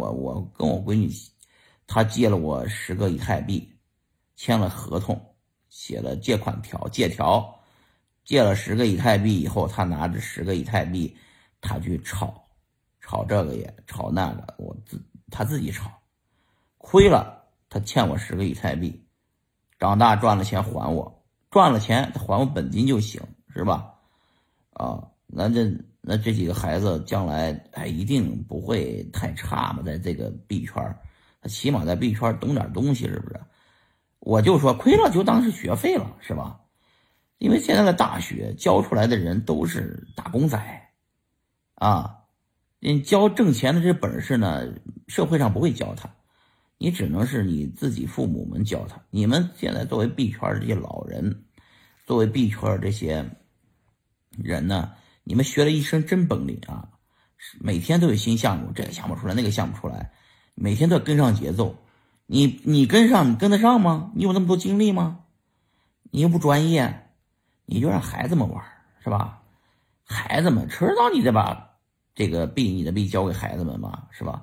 我，我跟我闺女，她借了我十个以太币，签了合同，写了借款条、借条，借了十个以太币以后，她拿着十个以太币，她去炒，炒这个也炒那个，我自他自己炒，亏了，他欠我十个以太币，长大赚了钱还我，赚了钱他还我本金就行，是吧？啊，那这。那这几个孩子将来哎，一定不会太差嘛，在这个币圈他起码在币圈懂点东西，是不是？我就说亏了就当是学费了，是吧？因为现在的大学教出来的人都是打工仔，啊，你教挣钱的这本事呢，社会上不会教他，你只能是你自己父母们教他。你们现在作为币圈这些老人，作为币圈这些人呢？你们学了一身真本领啊！每天都有新项目，这个项目出来，那个项目出来，每天都要跟上节奏。你你跟上，你跟得上吗？你有那么多精力吗？你又不专业，你就让孩子们玩，是吧？孩子们迟早你得把这个币，你的币交给孩子们吧，是吧？